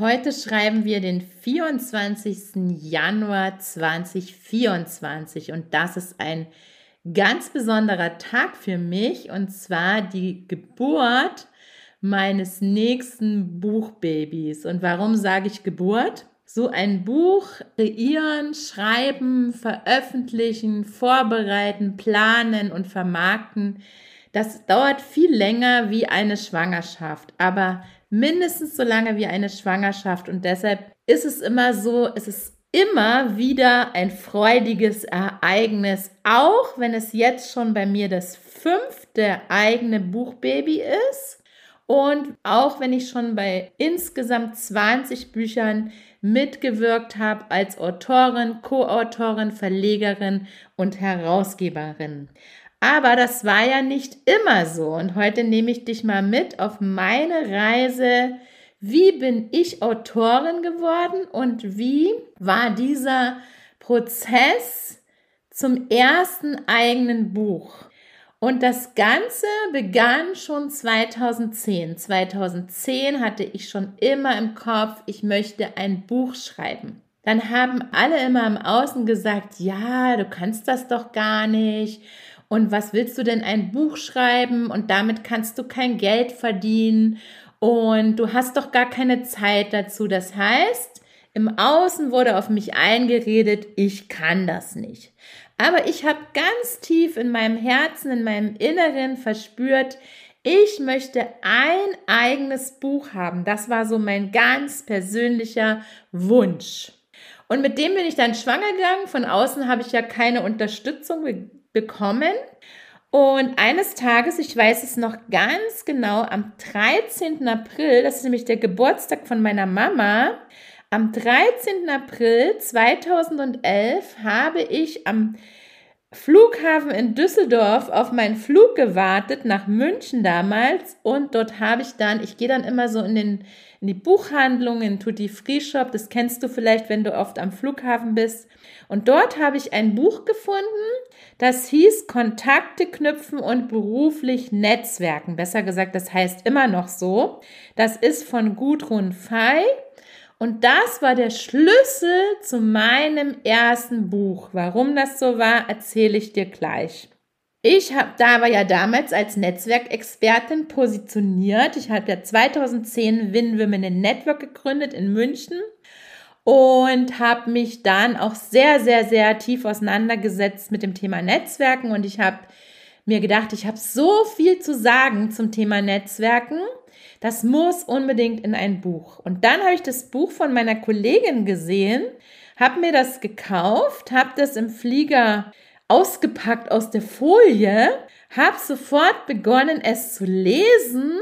Heute schreiben wir den 24. Januar 2024 und das ist ein ganz besonderer Tag für mich und zwar die Geburt meines nächsten Buchbabys. Und warum sage ich Geburt? So ein Buch kreieren, schreiben, veröffentlichen, vorbereiten, planen und vermarkten, das dauert viel länger wie eine Schwangerschaft, aber mindestens so lange wie eine Schwangerschaft. Und deshalb ist es immer so, es ist immer wieder ein freudiges Ereignis, auch wenn es jetzt schon bei mir das fünfte eigene Buchbaby ist. Und auch wenn ich schon bei insgesamt 20 Büchern mitgewirkt habe als Autorin, Co-Autorin, Verlegerin und Herausgeberin. Aber das war ja nicht immer so. Und heute nehme ich dich mal mit auf meine Reise. Wie bin ich Autorin geworden und wie war dieser Prozess zum ersten eigenen Buch? Und das Ganze begann schon 2010. 2010 hatte ich schon immer im Kopf, ich möchte ein Buch schreiben. Dann haben alle immer im Außen gesagt, ja, du kannst das doch gar nicht und was willst du denn ein Buch schreiben und damit kannst du kein Geld verdienen und du hast doch gar keine Zeit dazu. Das heißt, im Außen wurde auf mich eingeredet, ich kann das nicht. Aber ich habe ganz tief in meinem Herzen, in meinem Inneren verspürt, ich möchte ein eigenes Buch haben. Das war so mein ganz persönlicher Wunsch. Und mit dem bin ich dann schwanger gegangen. Von außen habe ich ja keine Unterstützung bekommen. Und eines Tages, ich weiß es noch ganz genau, am 13. April, das ist nämlich der Geburtstag von meiner Mama, am 13. April 2011 habe ich am Flughafen in Düsseldorf auf meinen Flug gewartet nach München damals und dort habe ich dann, ich gehe dann immer so in den in die Buchhandlung, in Tutti Free Shop, das kennst du vielleicht, wenn du oft am Flughafen bist. Und dort habe ich ein Buch gefunden, das hieß Kontakte knüpfen und beruflich Netzwerken. Besser gesagt, das heißt immer noch so. Das ist von Gudrun Fey und das war der Schlüssel zu meinem ersten Buch. Warum das so war, erzähle ich dir gleich. Ich habe da aber ja damals als Netzwerkexpertin positioniert. Ich habe ja 2010 Win Women in Network gegründet in München und habe mich dann auch sehr, sehr, sehr tief auseinandergesetzt mit dem Thema Netzwerken und ich habe mir gedacht, ich habe so viel zu sagen zum Thema Netzwerken das muss unbedingt in ein Buch. Und dann habe ich das Buch von meiner Kollegin gesehen, habe mir das gekauft, habe das im Flieger ausgepackt aus der Folie, habe sofort begonnen, es zu lesen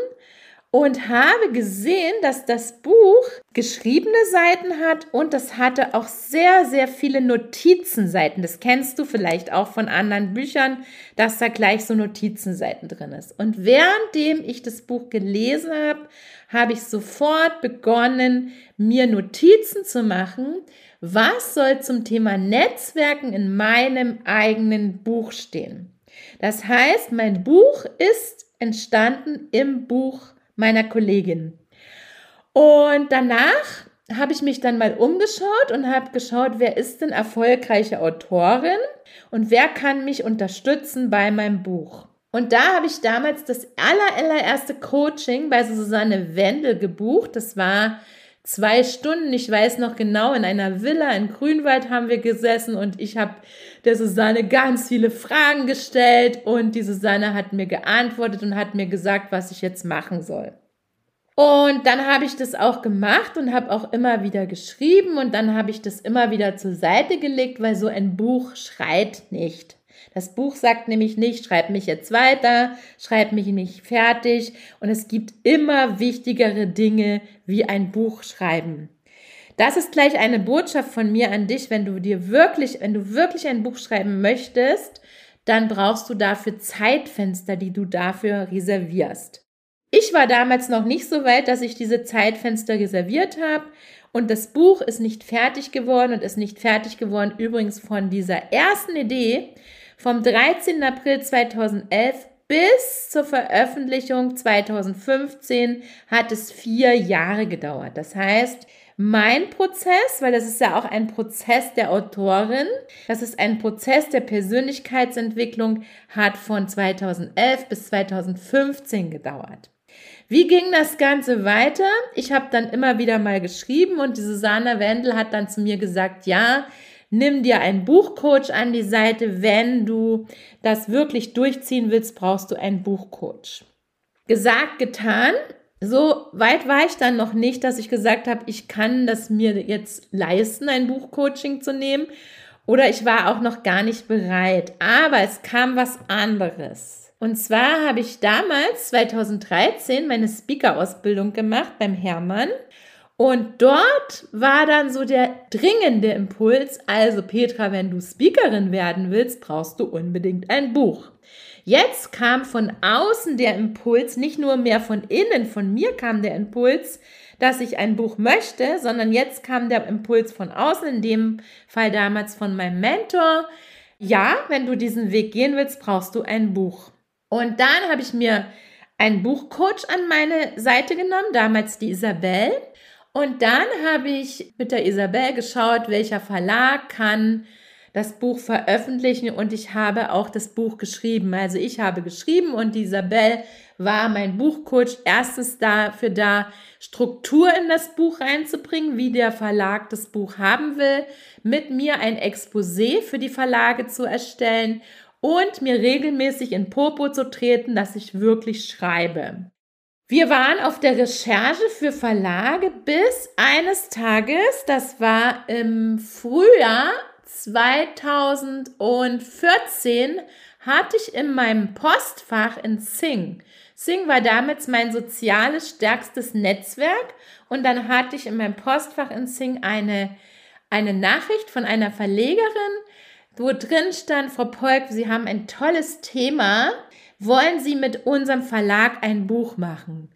und habe gesehen, dass das Buch geschriebene Seiten hat und das hatte auch sehr, sehr viele Notizenseiten. Das kennst du vielleicht auch von anderen Büchern, dass da gleich so Notizenseiten drin ist. Und währenddem ich das Buch gelesen habe, habe ich sofort begonnen, mir Notizen zu machen. Was soll zum Thema Netzwerken in meinem eigenen Buch stehen? Das heißt, mein Buch ist entstanden im Buch meiner Kollegin. Und danach habe ich mich dann mal umgeschaut und habe geschaut, wer ist denn erfolgreiche Autorin und wer kann mich unterstützen bei meinem Buch. Und da habe ich damals das allererste Coaching bei Susanne Wendel gebucht. Das war zwei Stunden, ich weiß noch genau, in einer Villa in Grünwald haben wir gesessen und ich habe der Susanne ganz viele Fragen gestellt und die Susanne hat mir geantwortet und hat mir gesagt, was ich jetzt machen soll. Und dann habe ich das auch gemacht und habe auch immer wieder geschrieben und dann habe ich das immer wieder zur Seite gelegt, weil so ein Buch schreit nicht. Das Buch sagt nämlich nicht, schreib mich jetzt weiter, schreib mich nicht fertig. Und es gibt immer wichtigere Dinge wie ein Buch schreiben. Das ist gleich eine Botschaft von mir an dich, wenn du dir wirklich, wenn du wirklich ein Buch schreiben möchtest, dann brauchst du dafür Zeitfenster, die du dafür reservierst. Ich war damals noch nicht so weit, dass ich diese Zeitfenster reserviert habe. Und das Buch ist nicht fertig geworden und ist nicht fertig geworden übrigens von dieser ersten Idee vom 13. April 2011 bis zur Veröffentlichung 2015 hat es vier Jahre gedauert. Das heißt, mein Prozess, weil das ist ja auch ein Prozess der Autorin, das ist ein Prozess der Persönlichkeitsentwicklung, hat von 2011 bis 2015 gedauert. Wie ging das Ganze weiter? Ich habe dann immer wieder mal geschrieben und die Susanna Wendel hat dann zu mir gesagt, ja, nimm dir einen Buchcoach an die Seite. Wenn du das wirklich durchziehen willst, brauchst du einen Buchcoach. Gesagt, getan. So weit war ich dann noch nicht, dass ich gesagt habe, ich kann das mir jetzt leisten, ein Buchcoaching zu nehmen. Oder ich war auch noch gar nicht bereit. Aber es kam was anderes. Und zwar habe ich damals, 2013, meine Speaker-Ausbildung gemacht beim Hermann. Und dort war dann so der dringende Impuls, also Petra, wenn du Speakerin werden willst, brauchst du unbedingt ein Buch. Jetzt kam von außen der Impuls, nicht nur mehr von innen, von mir kam der Impuls, dass ich ein Buch möchte, sondern jetzt kam der Impuls von außen, in dem Fall damals von meinem Mentor. Ja, wenn du diesen Weg gehen willst, brauchst du ein Buch. Und dann habe ich mir einen Buchcoach an meine Seite genommen, damals die Isabel. Und dann habe ich mit der Isabel geschaut, welcher Verlag kann das Buch veröffentlichen und ich habe auch das Buch geschrieben. Also ich habe geschrieben und die Isabel war mein Buchcoach erstens dafür da, Struktur in das Buch reinzubringen, wie der Verlag das Buch haben will, mit mir ein Exposé für die Verlage zu erstellen und mir regelmäßig in Popo zu treten, dass ich wirklich schreibe. Wir waren auf der Recherche für Verlage bis eines Tages, das war im Frühjahr 2014, hatte ich in meinem Postfach in Sing. Sing war damals mein soziales stärkstes Netzwerk und dann hatte ich in meinem Postfach in Sing eine, eine Nachricht von einer Verlegerin, wo drin stand, Frau Polk, Sie haben ein tolles Thema. Wollen Sie mit unserem Verlag ein Buch machen?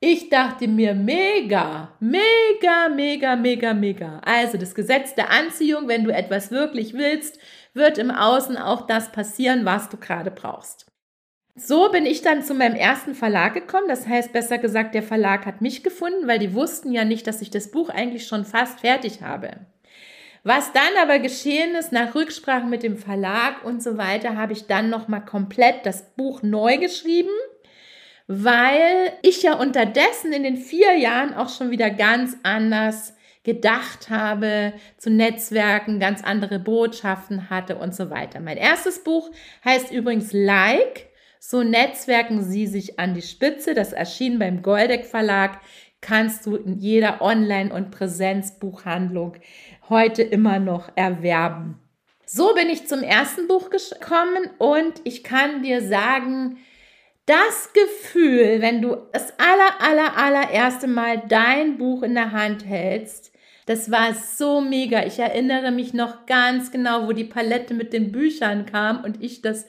Ich dachte mir, mega, mega, mega, mega, mega. Also das Gesetz der Anziehung, wenn du etwas wirklich willst, wird im Außen auch das passieren, was du gerade brauchst. So bin ich dann zu meinem ersten Verlag gekommen. Das heißt, besser gesagt, der Verlag hat mich gefunden, weil die wussten ja nicht, dass ich das Buch eigentlich schon fast fertig habe. Was dann aber geschehen ist, nach Rücksprache mit dem Verlag und so weiter, habe ich dann nochmal komplett das Buch neu geschrieben, weil ich ja unterdessen in den vier Jahren auch schon wieder ganz anders gedacht habe, zu Netzwerken, ganz andere Botschaften hatte und so weiter. Mein erstes Buch heißt übrigens Like. So netzwerken Sie sich an die Spitze. Das erschien beim Goldeck Verlag. Kannst du in jeder Online- und Präsenzbuchhandlung heute immer noch erwerben. So bin ich zum ersten Buch gekommen und ich kann dir sagen, das Gefühl, wenn du das aller, aller, allererste Mal dein Buch in der Hand hältst, das war so mega. Ich erinnere mich noch ganz genau, wo die Palette mit den Büchern kam und ich das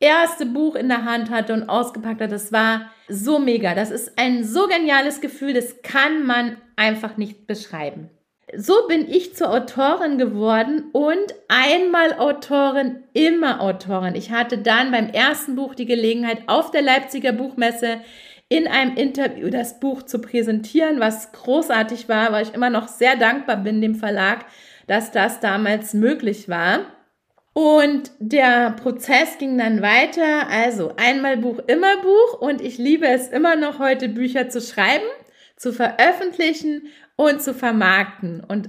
erste Buch in der Hand hatte und ausgepackt hatte. Das war so mega. Das ist ein so geniales Gefühl, das kann man einfach nicht beschreiben so bin ich zur Autorin geworden und einmal Autorin, immer Autorin. Ich hatte dann beim ersten Buch die Gelegenheit, auf der Leipziger Buchmesse in einem Interview das Buch zu präsentieren, was großartig war, weil ich immer noch sehr dankbar bin dem Verlag, dass das damals möglich war. Und der Prozess ging dann weiter. Also einmal Buch, immer Buch. Und ich liebe es immer noch heute, Bücher zu schreiben, zu veröffentlichen und zu vermarkten. Und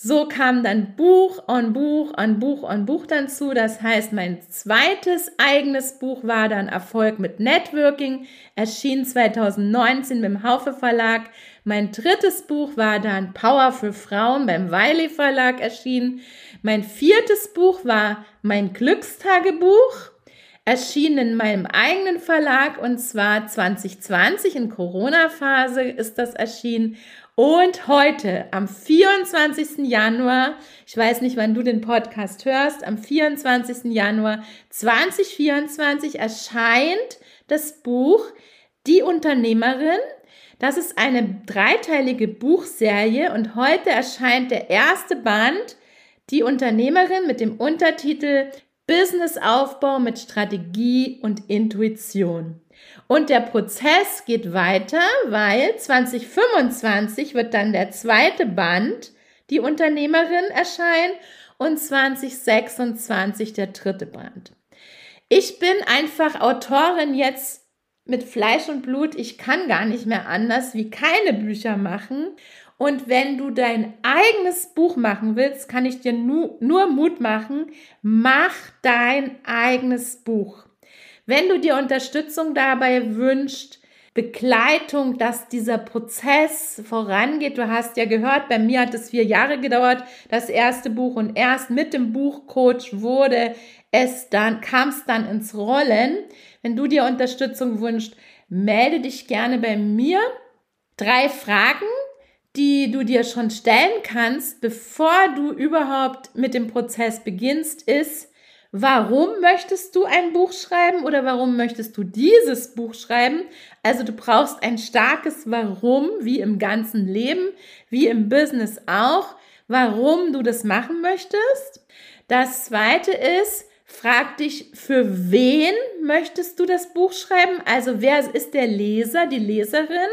So kam dann Buch on Buch on Buch on Buch dann zu. Das heißt, mein zweites eigenes Buch war dann Erfolg mit Networking, erschien 2019 beim Haufe Verlag. Mein drittes Buch war dann Power für Frauen beim Wiley Verlag erschienen. Mein viertes Buch war mein Glückstagebuch, erschienen in meinem eigenen Verlag und zwar 2020 in Corona-Phase ist das erschienen. Und heute, am 24. Januar, ich weiß nicht, wann du den Podcast hörst, am 24. Januar 2024 erscheint das Buch Die Unternehmerin. Das ist eine dreiteilige Buchserie und heute erscheint der erste Band, Die Unternehmerin mit dem Untertitel Businessaufbau mit Strategie und Intuition. Und der Prozess geht weiter, weil 2025 wird dann der zweite Band, die Unternehmerin, erscheinen und 2026 der dritte Band. Ich bin einfach Autorin jetzt mit Fleisch und Blut. Ich kann gar nicht mehr anders wie keine Bücher machen. Und wenn du dein eigenes Buch machen willst, kann ich dir nur, nur Mut machen, mach dein eigenes Buch. Wenn du dir Unterstützung dabei wünschst, Begleitung, dass dieser Prozess vorangeht. Du hast ja gehört, bei mir hat es vier Jahre gedauert, das erste Buch und erst mit dem Buchcoach wurde es dann, kam es dann ins Rollen. Wenn du dir Unterstützung wünschst, melde dich gerne bei mir. Drei Fragen, die du dir schon stellen kannst, bevor du überhaupt mit dem Prozess beginnst, ist, Warum möchtest du ein Buch schreiben oder warum möchtest du dieses Buch schreiben? Also du brauchst ein starkes Warum, wie im ganzen Leben, wie im Business auch, warum du das machen möchtest. Das zweite ist, frag dich, für wen möchtest du das Buch schreiben? Also wer ist der Leser, die Leserin?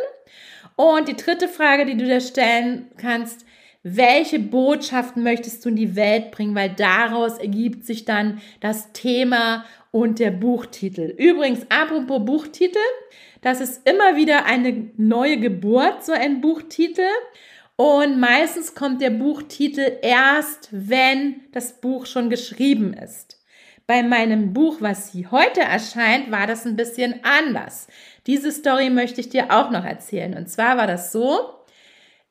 Und die dritte Frage, die du dir stellen kannst, welche Botschaften möchtest du in die Welt bringen, weil daraus ergibt sich dann das Thema und der Buchtitel. Übrigens, apropos Buchtitel, das ist immer wieder eine neue Geburt, so ein Buchtitel. Und meistens kommt der Buchtitel erst, wenn das Buch schon geschrieben ist. Bei meinem Buch, was hier heute erscheint, war das ein bisschen anders. Diese Story möchte ich dir auch noch erzählen. Und zwar war das so,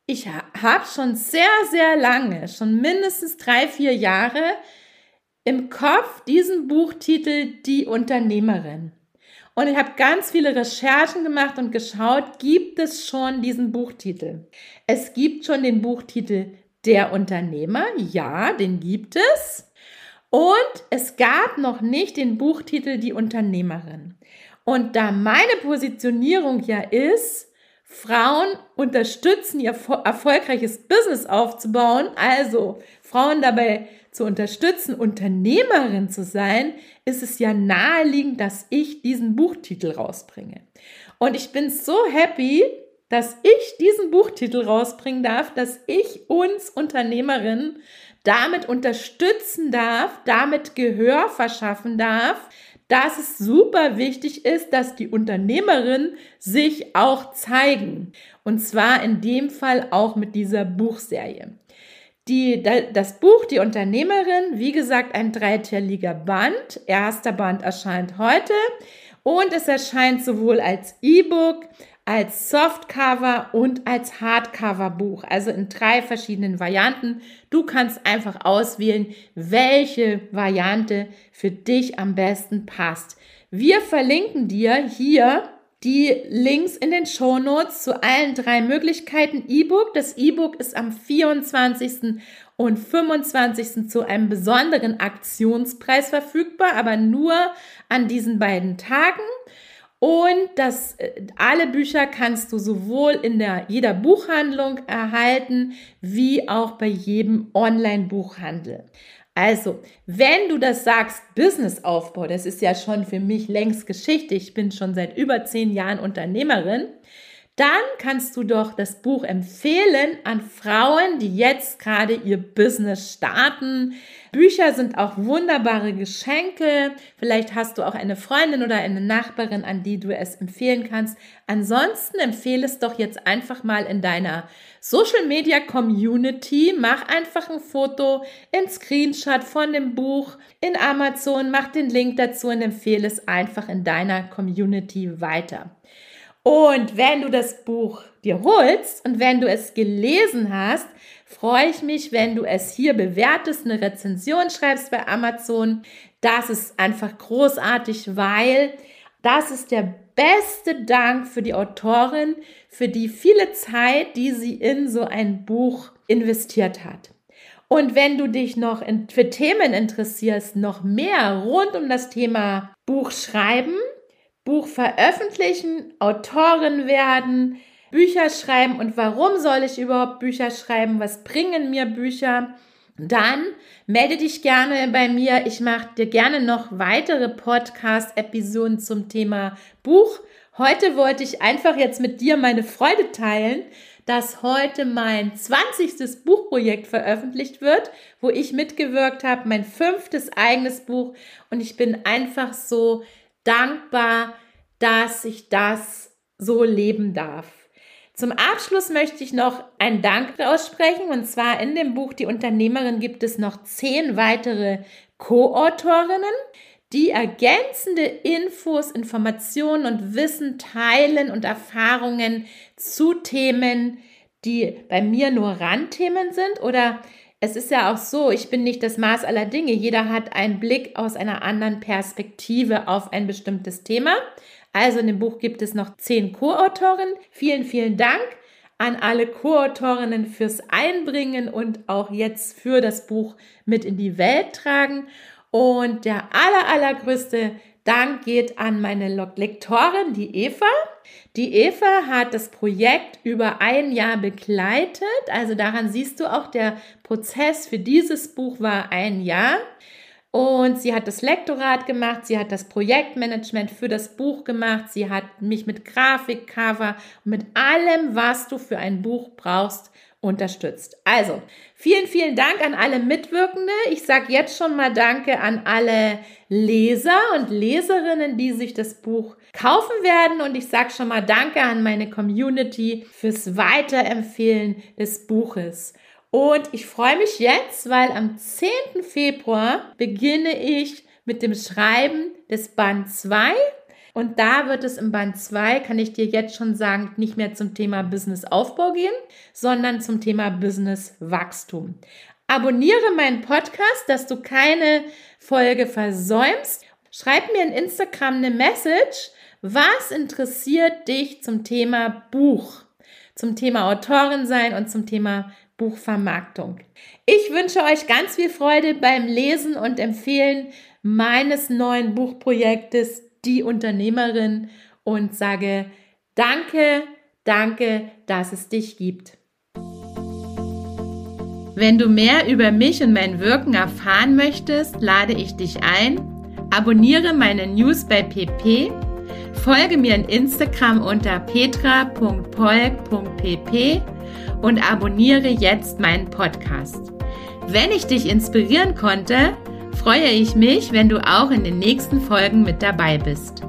ich habe schon sehr, sehr lange, schon mindestens drei, vier Jahre im Kopf diesen Buchtitel Die Unternehmerin. Und ich habe ganz viele Recherchen gemacht und geschaut, gibt es schon diesen Buchtitel? Es gibt schon den Buchtitel Der Unternehmer, ja, den gibt es. Und es gab noch nicht den Buchtitel Die Unternehmerin. Und da meine Positionierung ja ist, Frauen unterstützen, ihr erfolgreiches Business aufzubauen, also Frauen dabei zu unterstützen, Unternehmerin zu sein, ist es ja naheliegend, dass ich diesen Buchtitel rausbringe. Und ich bin so happy, dass ich diesen Buchtitel rausbringen darf, dass ich uns Unternehmerinnen damit unterstützen darf, damit Gehör verschaffen darf, dass es super wichtig ist, dass die Unternehmerinnen sich auch zeigen. Und zwar in dem Fall auch mit dieser Buchserie. Die, das Buch Die Unternehmerin, wie gesagt, ein dreiteiliger Band. Erster Band erscheint heute und es erscheint sowohl als E-Book als Softcover und als Hardcover-Buch, also in drei verschiedenen Varianten. Du kannst einfach auswählen, welche Variante für dich am besten passt. Wir verlinken dir hier die Links in den Show Notes zu allen drei Möglichkeiten E-Book. Das E-Book ist am 24. und 25. zu einem besonderen Aktionspreis verfügbar, aber nur an diesen beiden Tagen. Und das, äh, alle Bücher kannst du sowohl in der, jeder Buchhandlung erhalten, wie auch bei jedem Online-Buchhandel. Also, wenn du das sagst, Businessaufbau, das ist ja schon für mich längst Geschichte. Ich bin schon seit über zehn Jahren Unternehmerin. Dann kannst du doch das Buch empfehlen an Frauen, die jetzt gerade ihr Business starten. Bücher sind auch wunderbare Geschenke. Vielleicht hast du auch eine Freundin oder eine Nachbarin, an die du es empfehlen kannst. Ansonsten empfehle es doch jetzt einfach mal in deiner Social Media Community. Mach einfach ein Foto, ein Screenshot von dem Buch in Amazon, mach den Link dazu und empfehle es einfach in deiner Community weiter. Und wenn du das Buch dir holst und wenn du es gelesen hast, freue ich mich, wenn du es hier bewertest, eine Rezension schreibst bei Amazon. Das ist einfach großartig, weil das ist der beste Dank für die Autorin, für die viele Zeit, die sie in so ein Buch investiert hat. Und wenn du dich noch für Themen interessierst, noch mehr rund um das Thema Buch schreiben, Buch veröffentlichen, Autorin werden, Bücher schreiben und warum soll ich überhaupt Bücher schreiben? Was bringen mir Bücher? Dann melde dich gerne bei mir. Ich mache dir gerne noch weitere Podcast-Episoden zum Thema Buch. Heute wollte ich einfach jetzt mit dir meine Freude teilen, dass heute mein 20. Buchprojekt veröffentlicht wird, wo ich mitgewirkt habe, mein fünftes eigenes Buch. Und ich bin einfach so dankbar, dass ich das so leben darf. Zum Abschluss möchte ich noch einen Dank aussprechen. Und zwar in dem Buch Die Unternehmerin gibt es noch zehn weitere Co-Autorinnen, die ergänzende Infos, Informationen und Wissen teilen und Erfahrungen zu Themen, die bei mir nur Randthemen sind oder es ist ja auch so, ich bin nicht das Maß aller Dinge. Jeder hat einen Blick aus einer anderen Perspektive auf ein bestimmtes Thema. Also in dem Buch gibt es noch zehn Co-Autorinnen. Vielen, vielen Dank an alle Co-Autorinnen fürs Einbringen und auch jetzt für das Buch mit in die Welt tragen. Und der aller, allergrößte Dank geht an meine Lektorin, die Eva. Die Eva hat das Projekt über ein Jahr begleitet. Also daran siehst du auch, der Prozess für dieses Buch war ein Jahr. Und sie hat das Lektorat gemacht, sie hat das Projektmanagement für das Buch gemacht, sie hat mich mit Grafik, Cover mit allem, was du für ein Buch brauchst, unterstützt. Also, vielen, vielen Dank an alle Mitwirkende. Ich sage jetzt schon mal Danke an alle Leser und Leserinnen, die sich das Buch kaufen werden. Und ich sage schon mal Danke an meine Community fürs Weiterempfehlen des Buches. Und ich freue mich jetzt, weil am 10. Februar beginne ich mit dem Schreiben des Band 2 und da wird es im Band 2, kann ich dir jetzt schon sagen, nicht mehr zum Thema Businessaufbau gehen, sondern zum Thema Businesswachstum. Abonniere meinen Podcast, dass du keine Folge versäumst. Schreib mir in Instagram eine Message. Was interessiert dich zum Thema Buch, zum Thema Autorin sein und zum Thema Buchvermarktung? Ich wünsche euch ganz viel Freude beim Lesen und Empfehlen meines neuen Buchprojektes die Unternehmerin und sage danke, danke, dass es dich gibt. Wenn du mehr über mich und mein Wirken erfahren möchtest, lade ich dich ein. Abonniere meine News bei PP. Folge mir in Instagram unter petra.polk.pp und abonniere jetzt meinen Podcast. Wenn ich dich inspirieren konnte, freue ich mich, wenn du auch in den nächsten Folgen mit dabei bist.